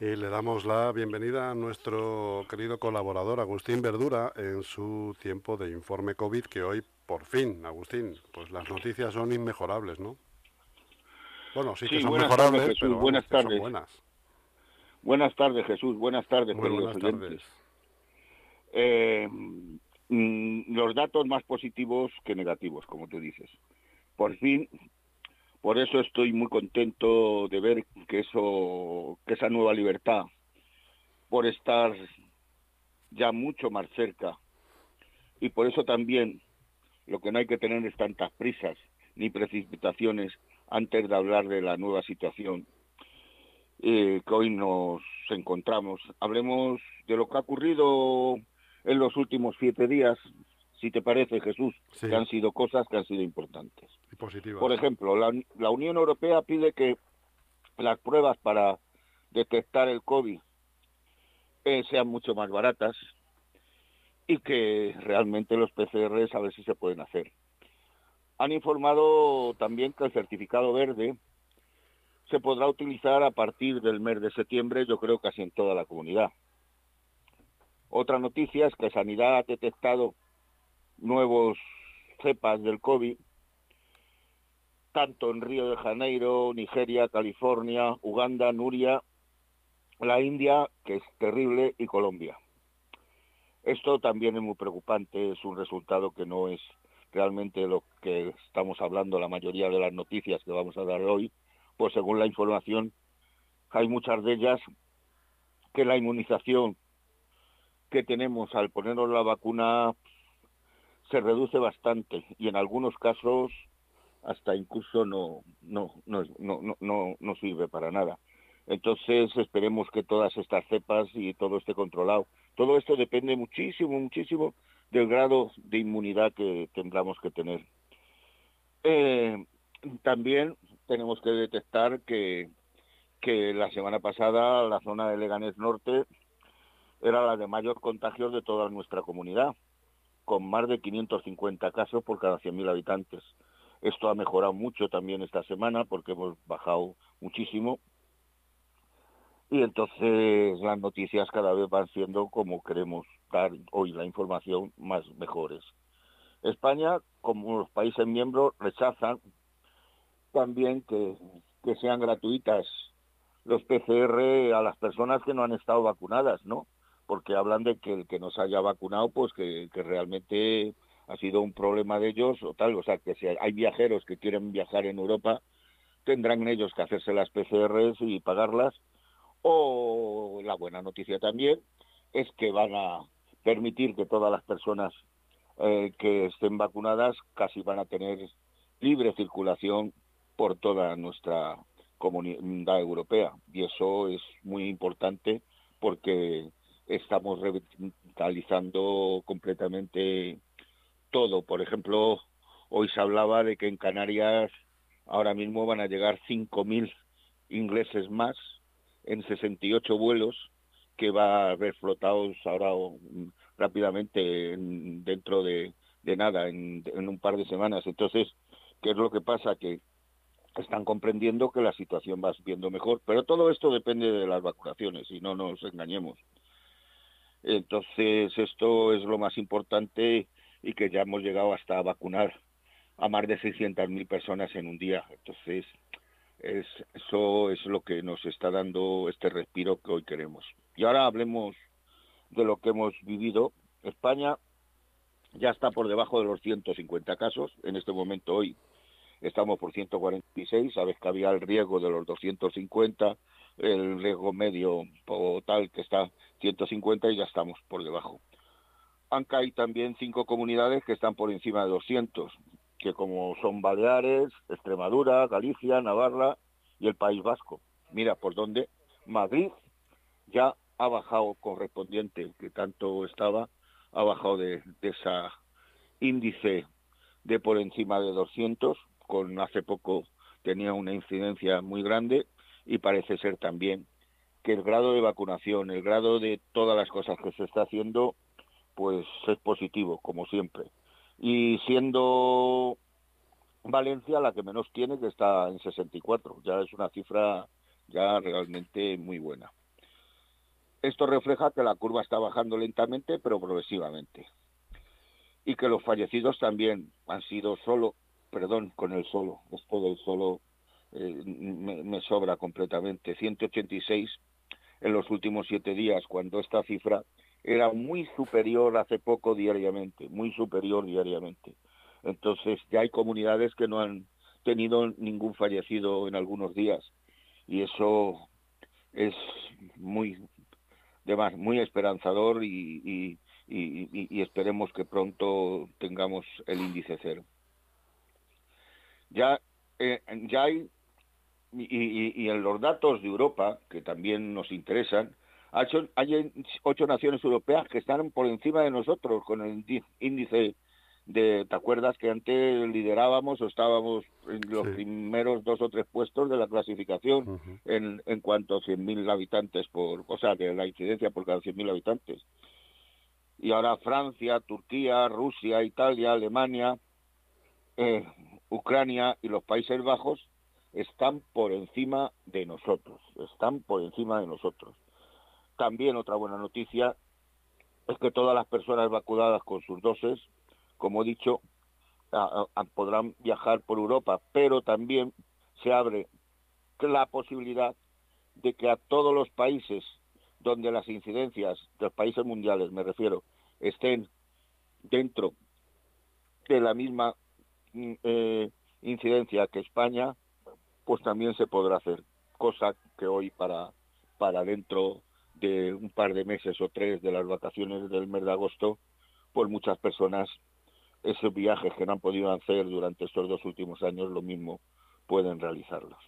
Y le damos la bienvenida a nuestro querido colaborador Agustín Verdura en su tiempo de informe COVID, que hoy, por fin, Agustín, pues las noticias son inmejorables, ¿no? Bueno, sí, que son mejorables, pero buenas tardes. son buenas. Buenas tardes, Jesús. Buenas tardes, Muy buenas tardes. Eh, mm, los datos más positivos que negativos, como tú dices. Por fin, por eso estoy muy contento de ver que eso, que esa nueva libertad, por estar ya mucho más cerca, y por eso también lo que no hay que tener es tantas prisas ni precipitaciones antes de hablar de la nueva situación eh, que hoy nos encontramos. Hablemos de lo que ha ocurrido en los últimos siete días, si te parece, Jesús, Sí. que han sido cosas que han sido importantes. Y positivas. Por ejemplo, la, la Unión Europea pide que las pruebas para detectar el COVID eh, sean mucho más baratas y que realmente los PCRs a ver si se pueden hacer. Han informado también que el certificado verde se podrá utilizar a partir del mes de septiembre, yo creo casi en toda la comunidad. Otra noticia es que Sanidad ha detectado nuevos cepas del COVID, tanto en Río de Janeiro, Nigeria, California, Uganda, Nuria, la India, que es terrible, y Colombia. Esto también es muy preocupante, es un resultado que no es realmente lo que estamos hablando la mayoría de las noticias que vamos a dar hoy, pues según la información hay muchas de ellas que la inmunización que tenemos al ponernos la vacuna se reduce bastante y en algunos casos hasta incluso no no no no no, no, sirve para nada. Entonces esperemos que todas estas cepas y todo esté controlado. Todo esto depende muchísimo, muchísimo del grado de inmunidad que tendremos que tener. Eh, también tenemos que detectar que, que la semana pasada la zona de Leganés Norte era la de mayor contagios de toda nuestra comunidad, con más de 550 casos por cada 100.000 habitantes. Esto ha mejorado mucho también esta semana porque hemos bajado muchísimo. Y entonces las noticias cada vez van siendo como queremos dar hoy la información más mejores. España, como los países miembros, rechazan también que, que sean gratuitas los PCR a las personas que no han estado vacunadas, ¿no? Porque hablan de que el que no se haya vacunado, pues que, que realmente ha sido un problema de ellos o tal. O sea, que si hay viajeros que quieren viajar en Europa, tendrán ellos que hacerse las PCRs y pagarlas. O la buena noticia también es que van a permitir que todas las personas eh, que estén vacunadas casi van a tener libre circulación por toda nuestra comunidad europea y eso es muy importante porque estamos revitalizando completamente todo. Por ejemplo, hoy se hablaba de que en Canarias ahora mismo van a llegar 5.000 ingleses más en 68 vuelos que va a haber flotados ahora mm, rápidamente en- dentro de, nada, en, en un par de semanas. Entonces, ¿qué es lo que pasa? Que están comprendiendo que la situación va viendo mejor, pero todo esto depende de las vacunaciones y no nos engañemos. Entonces, esto es lo más importante y que ya hemos llegado hasta vacunar a más de 600.000 personas en un día. Entonces, es, eso es lo que nos está dando este respiro que hoy queremos. Y ahora hablemos de lo que hemos vivido. España ya está por debajo de los 150 casos. En este momento hoy estamos por 146. Sabes que había el riesgo de los 250, el riesgo medio o tal que está 150 y ya estamos por debajo. Aunque hay también cinco comunidades que están por encima de 200, que como son Baleares, Extremadura, Galicia, Navarra y el País Vasco. Mira por dónde Madrid ya ha bajado correspondiente, que tanto estaba, ha bajado de, de esa índice de por encima de 200, con hace poco tenía una incidencia muy grande y parece ser también que el grado de vacunación, el grado de todas las cosas que se está haciendo, pues es positivo, como siempre. Y siendo Valencia la que menos tiene, que está en 64, ya es una cifra ya realmente muy buena. Esto refleja que la curva está bajando lentamente, pero progresivamente. Y que los fallecidos también han sido solo, perdón, con el solo, esto del solo eh, me, sobra completamente, 186 en los últimos siete días, cuando esta cifra era muy superior hace poco diariamente, muy superior diariamente. Entonces ya hay comunidades que no han tenido ningún fallecido en algunos días y eso es muy demás, muy esperanzador y, esperemos que pronto tengamos el índice cero. Ya, eh, ya hay, y, en los datos de Europa, que también nos interesan, hay ocho naciones europeas que están por encima de nosotros con el índice de, ¿te acuerdas que antes liderábamos o estábamos en los primeros dos o tres puestos de la clasificación en, en cuanto a 100.000 habitantes por, o sea, de la incidencia por cada 100.000 habitantes? Y ahora Francia, Turquía, Rusia, Italia, Alemania, eh, Ucrania y los Países Bajos están por encima de nosotros, están por encima de nosotros. También otra buena noticia es que todas las personas vacunadas con sus dosis como he dicho, podrán viajar por Europa, pero también se abre la posibilidad de que a todos los países donde las incidencias de los países mundiales, me refiero, estén dentro de la misma eh, incidencia que España, pues también se podrá hacer, cosa que hoy para, para dentro de un par de meses o tres de las vacaciones del mes de agosto, pues muchas personas esos viajes que no han podido hacer durante estos dos últimos años, lo mismo pueden realizarlos.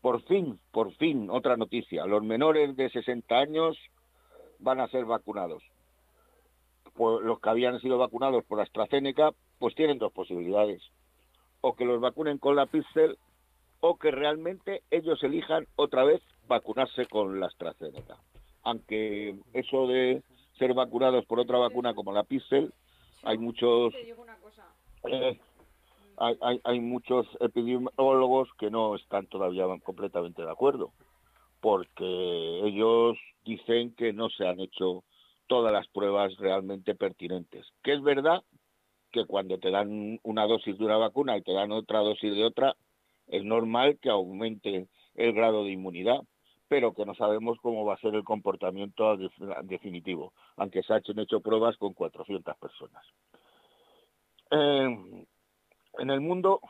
Por fin, por fin, otra noticia. Los menores de 60 años van a ser vacunados. Pues los que habían sido vacunados por AstraZeneca, pues tienen dos posibilidades. O que los vacunen con la Pixel o que realmente ellos elijan otra vez vacunarse con la AstraZeneca. Aunque eso de ser vacunados por otra vacuna como la Pixel hay muchos eh, hay, hay, muchos epidemiólogos que no están todavía completamente de acuerdo porque ellos dicen que no se han hecho todas las pruebas realmente pertinentes que es verdad que cuando te dan una dosis de una vacuna y te dan otra dosis de otra es normal que aumente el grado de inmunidad pero que no sabemos cómo va a ser el comportamiento definitivo, aunque se han hecho pruebas con 400 personas. Eh, en el mundo,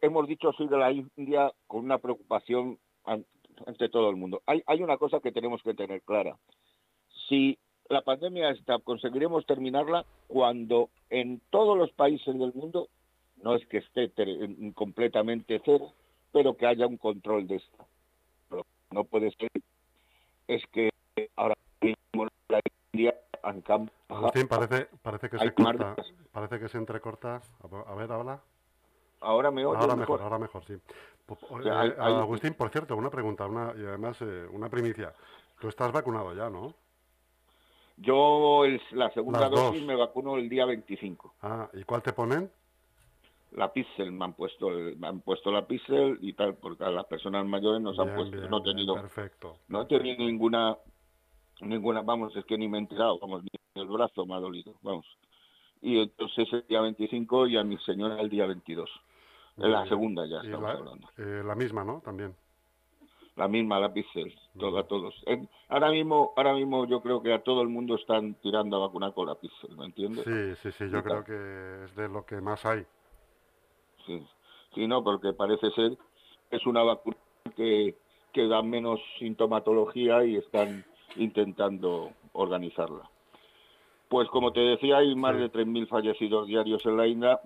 hemos dicho, soy de la India con una preocupación ante todo el mundo. Hay, hay una cosa que tenemos que tener clara. Si la pandemia está, conseguiremos terminarla cuando en todos los países del mundo, no es que esté completamente cero, pero que haya un control de esto no puede ser es que ahora mismo la India en campo Agustín, parece, parece que se corta, parece que se entrecorta. A ver, habla. Ahora me Ahora mejor, ahora mejor, sí. Eh, Agustín, por cierto, una pregunta, una, y además eh, una primicia. Tú estás vacunado ya, ¿no? Yo la segunda dosis me vacuno el día 25. Ah, ¿y cuál te ponen? la pixel, me han puesto me han puesto la pixel y tal, porque a las personas mayores nos han puesto, no he tenido, perfecto. no he tenido ninguna, ninguna, vamos, es que ni me he enterado, vamos, ni el brazo me ha dolido, vamos. Y entonces el día 25 y a mi señora el día 22. En la segunda ya estamos hablando. Eh, la misma, ¿no? También. La misma, la pixel, todo, a todos. ahora mismo, ahora mismo yo creo que a todo el mundo están tirando a vacunar con la pixel, ¿me entiendes? Sí, sí, sí, yo creo que es de lo que más hay sí, no, porque parece ser que es una vacuna que, que da menos sintomatología y están intentando organizarla. Pues como te decía, hay más de 3.000 fallecidos diarios en la India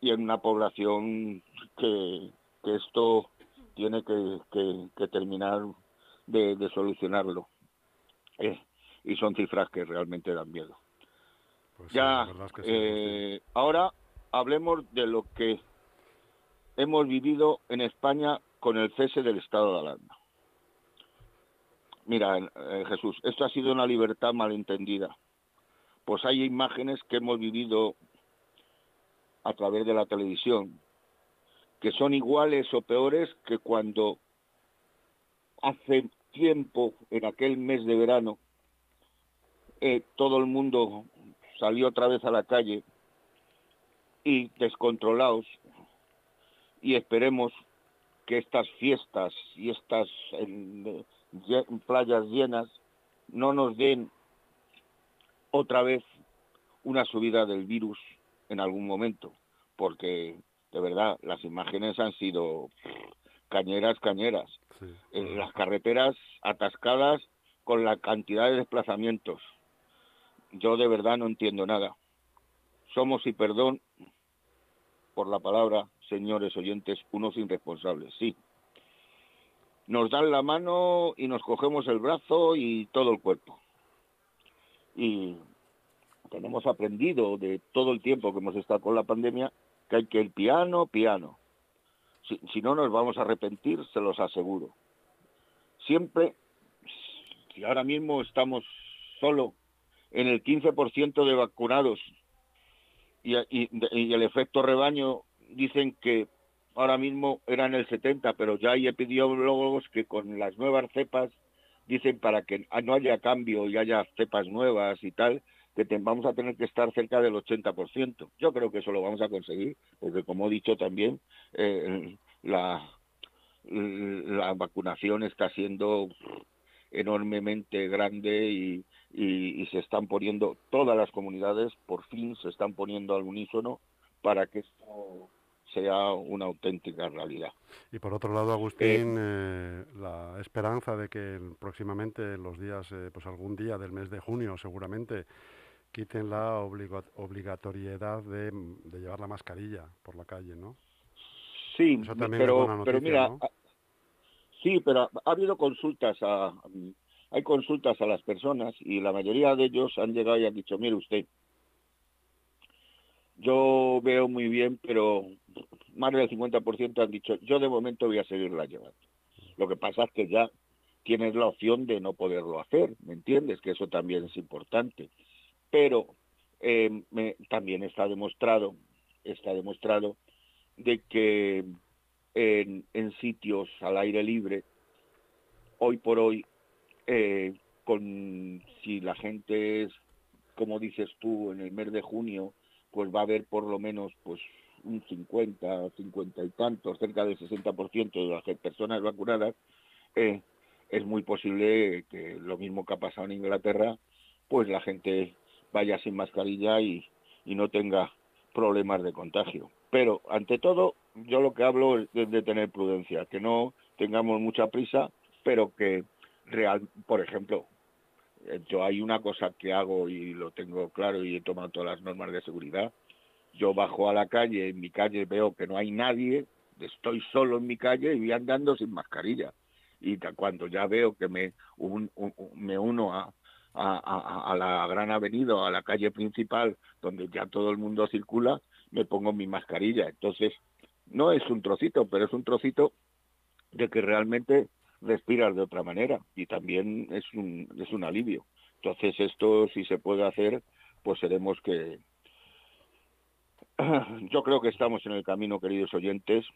y en una población que, que esto tiene que, que, terminar de, solucionarlo. Eh, y son cifras que realmente dan miedo. Pues ya, eh, ahora hablemos de lo que hemos vivido en España con el cese del estado de alarma. mira, eh, Jesús, esto ha sido una libertad malentendida. Pues hay imágenes que hemos vivido a través de la televisión que son iguales o peores que cuando hace tiempo, en aquel mes de verano, eh, todo el mundo salió otra vez a la calle y descontrolados y esperemos que estas fiestas y estas playas llenas no nos den otra vez una subida del virus en algún momento, porque de verdad las imágenes han sido cañeras, cañeras. En las carreteras atascadas con la cantidad de desplazamientos. Yo de verdad no entiendo nada. Somos, y perdón por la palabra, señores oyentes, unos irresponsables, sí. Nos dan la mano y nos cogemos el brazo y todo el cuerpo. Y tenemos aprendido de todo el tiempo que hemos estado con la pandemia que hay que el piano, piano. Si, no nos vamos a arrepentir, se los aseguro. Siempre, si ahora mismo estamos solo en el 15% de vacunados y, y, el efecto rebaño dicen que ahora mismo eran el 70, pero ya hay epidemiólogos que con las nuevas cepas dicen para que no haya cambio y haya cepas nuevas y tal, que vamos a tener que estar cerca del 80%. Yo creo que eso lo vamos a conseguir, porque como he dicho también, eh, la, la vacunación está siendo enormemente grande y, se están poniendo, todas las comunidades por fin se están poniendo al unísono para que esto sea una auténtica realidad. Y por otro lado, Agustín, eh, la esperanza de que próximamente, los días, eh, pues algún día del mes de junio seguramente, quiten la obligatoriedad de, llevar la mascarilla por la calle, ¿no? Sí, pero, pero mira, sí, pero ha habido consultas a, hay consultas a las personas y la mayoría de ellos han llegado y han dicho, mire usted, yo veo muy bien, pero más del 50% han dicho, yo de momento voy a seguirla llevando. Lo que pasa es que ya tienes la opción de no poderlo hacer, ¿me entiendes? Que eso también es importante pero eh, también está demostrado, está demostrado de que en, sitios al aire libre, hoy por hoy, eh, con si la gente es, como dices tú, en el mes de junio, pues va a haber por lo menos pues un 50, 50 y tantos, cerca del 60% de las personas vacunadas, eh, es muy posible que lo mismo que ha pasado en Inglaterra, pues la gente vaya sin mascarilla y, no tenga problemas de contagio. Pero, ante todo, yo lo que hablo es de, tener prudencia, que no tengamos mucha prisa, pero que real, por ejemplo, eh, yo hay una cosa que hago y lo tengo claro y he tomado todas las normas de seguridad. Yo bajo a la calle, en mi calle veo que no hay nadie, estoy solo en mi calle y voy andando sin mascarilla. Y cuando ya veo que me, me uno a, a, la gran avenida, a la calle principal, donde ya todo el mundo circula, me pongo mi mascarilla. Entonces, no es un trocito, pero es un trocito de que realmente respiras de otra manera y también es un, es un alivio. Entonces, esto si se puede hacer, pues seremos que... Yo creo que estamos en el camino, queridos oyentes,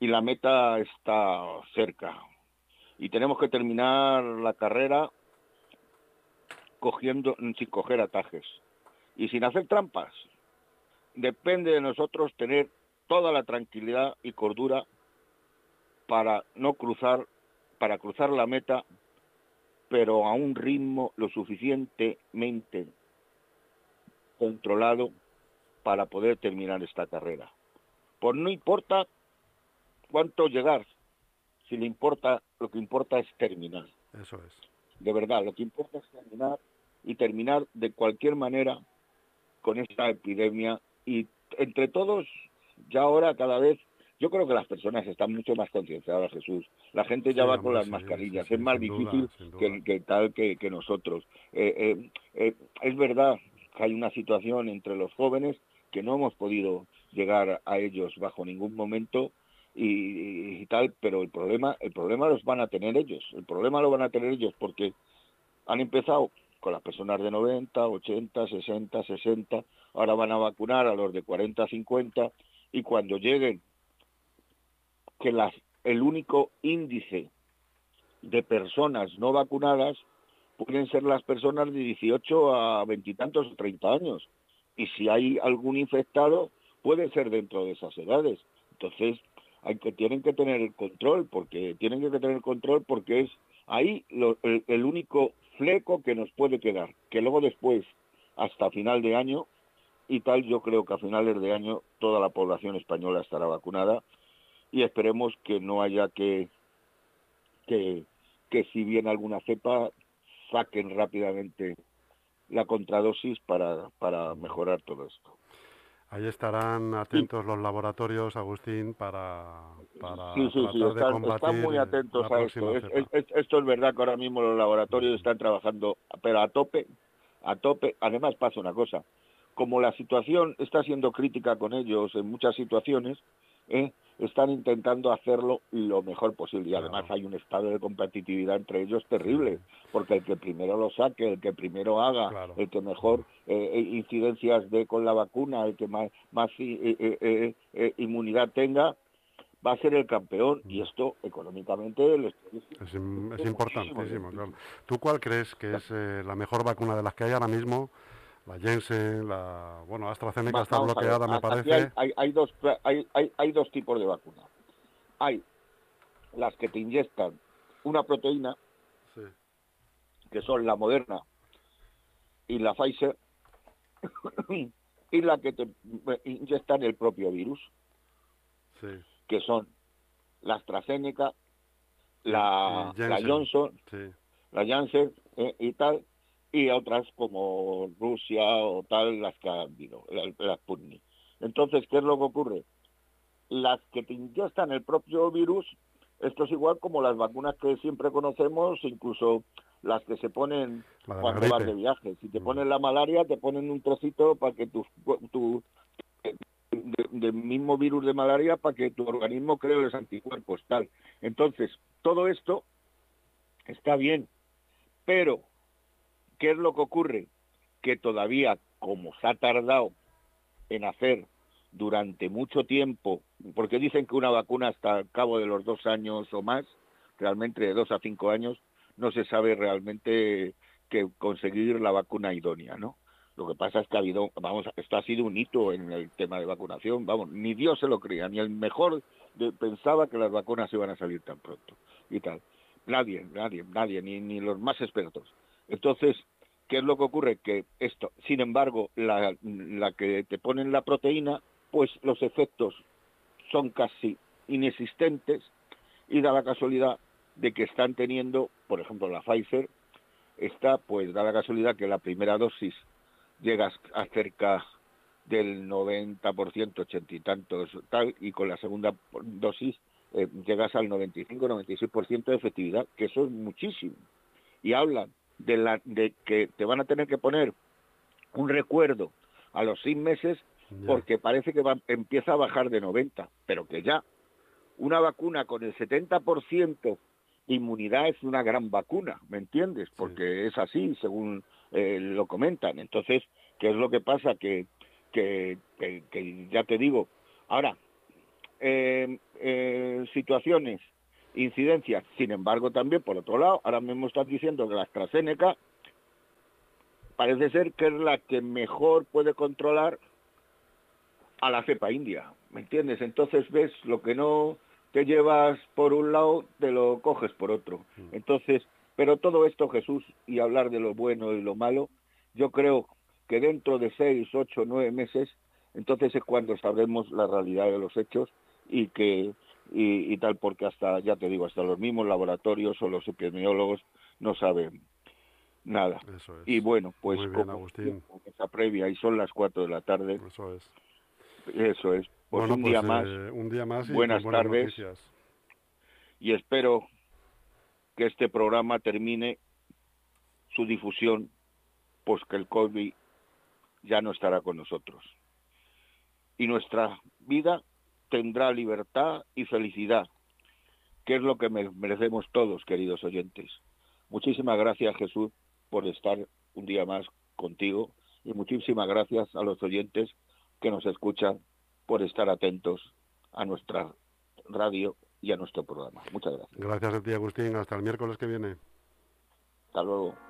y la meta está cerca. Y tenemos que terminar la carrera cogiendo, sin coger atajes y sin hacer trampas. Depende de nosotros tener toda la tranquilidad y cordura para no cruzar, para cruzar la meta, pero a un ritmo lo suficientemente controlado para poder terminar esta carrera. Pues no importa cuánto llegar, si le importa, lo que importa es terminar. Eso es. De verdad, lo que importa es terminar y terminar de cualquier manera con esta epidemia y entre todos ya ahora cada vez yo creo que las personas están mucho más concienciadas, Jesús. La gente ya va con las mascarillas. es más difícil que, tal que, nosotros. Eh, eh, eh, es verdad que hay una situación entre los jóvenes que no hemos podido llegar a ellos bajo ningún momento y, tal, pero el problema, el problema los van a tener ellos, el problema lo van a tener ellos porque han empezado con las personas de 90, 80, 60, 60, ahora van a vacunar a los de 40, 50 y cuando lleguen que las, el único índice de personas no vacunadas pueden ser las personas de 18 a veintitantos o 30 años. Y si hay algún infectado, puede ser dentro de esas edades. Entonces, hay que, tienen que tener el control, porque tienen que tener el control porque es ahí el, único fleco que nos puede quedar. Que luego después, hasta final de año, y tal, yo creo que a finales de año toda la población española estará vacunada y esperemos que no haya que, que, que si viene alguna cepa, saquen rápidamente la contradosis para, para mejorar todo esto. Ahí estarán atentos los laboratorios, Agustín, para, para sí, sí, sí, están, muy atentos a esto. esto es verdad que ahora mismo los laboratorios están trabajando, pero a tope, a tope. Además pasa una cosa, como la situación está siendo crítica con ellos en muchas situaciones, ¿eh? Están intentando hacerlo lo mejor posible. Y además hay un estado de competitividad entre ellos terrible, porque el que primero lo saque, el que primero haga, el que mejor eh, eh, incidencias dé con la vacuna, el que más, más eh, inmunidad tenga, va a ser el campeón. Y esto económicamente es, es, importantísimo. ¿Tú cuál crees que es la mejor vacuna de las que hay ahora mismo? La Jensen, la bueno, AstraZeneca está bloqueada, me parece. Hay, hay, dos, hay, hay, dos tipos de vacunas. Hay las que te inyectan una proteína, que son la Moderna y la Pfizer, y la que te inyectan el propio virus, que son la AstraZeneca, la, la Johnson, la Janssen eh, y tal, y otras como Rusia o tal, las que han habido, las Sputnik. Entonces, ¿qué es lo que ocurre? Las que te inyectan el propio virus, esto es igual como las vacunas que siempre conocemos, incluso las que se ponen cuando vas de viaje. Si te mm. ponen la malaria, te ponen un trocito para que tu, tu del mismo virus de malaria para que tu organismo cree los anticuerpos, tal. Entonces, todo esto está bien, pero ¿Qué es lo que ocurre? Que todavía, como se ha tardado en hacer durante mucho tiempo, porque dicen que una vacuna hasta el cabo de los dos años o más, realmente de dos a cinco años, no se sabe realmente que conseguir la vacuna idónea, ¿no? Lo que pasa es que ha habido, vamos, esto ha sido un hito en el tema de vacunación, vamos, ni Dios se lo creía, ni el mejor pensaba que las vacunas iban a salir tan pronto y tal. Nadie, nadie, nadie, ni, ni los más expertos. Entonces, ¿qué es lo que ocurre? Que esto, sin embargo, la, que te ponen la proteína, pues los efectos son casi inexistentes y da la casualidad de que están teniendo, por ejemplo, la Pfizer, está, pues da la casualidad que la primera dosis llega a cerca del 90%, 80 y tantos, tal, y con la segunda dosis eh, llegas al 95-96% de efectividad, que eso es muchísimo. Y hablan de, la, de que te van a tener que poner un recuerdo a los seis meses porque parece que va, empieza a bajar de 90, pero que ya una vacuna con el 70% de inmunidad es una gran vacuna, ¿me entiendes? Porque es así, según eh, lo comentan. Entonces, ¿qué es lo que pasa? Que, que, que, ya te digo, ahora, eh, eh, situaciones incidencias. Sin embargo, también, por otro lado, ahora mismo estás diciendo que la AstraZeneca parece ser que es la que mejor puede controlar a la cepa india, ¿me entiendes? Entonces ves lo que no te llevas por un lado, te lo coges por otro. Mm. Entonces, pero todo esto, Jesús, y hablar de lo bueno y lo malo, yo creo que dentro de seis, ocho, nueve meses, entonces es cuando sabremos la realidad de los hechos y que y, tal, porque hasta, ya te digo, hasta los mismos laboratorios o los epidemiólogos no saben nada. Y bueno, pues como esa previa y son las 4 de la tarde. Eso es. Eso es. Pues un, día pues, más, eh, un día más. buenas, tardes. Y espero que este programa termine su difusión, pues que el COVID ya no estará con nosotros. Y nuestra vida tendrá libertad y felicidad, que es lo que merecemos todos, queridos oyentes. Muchísimas gracias, Jesús, por estar un día más contigo y muchísimas gracias a los oyentes que nos escuchan por estar atentos a nuestra radio y a nuestro programa. Muchas gracias. Gracias a ti, Agustín. Hasta el miércoles que viene. Hasta luego.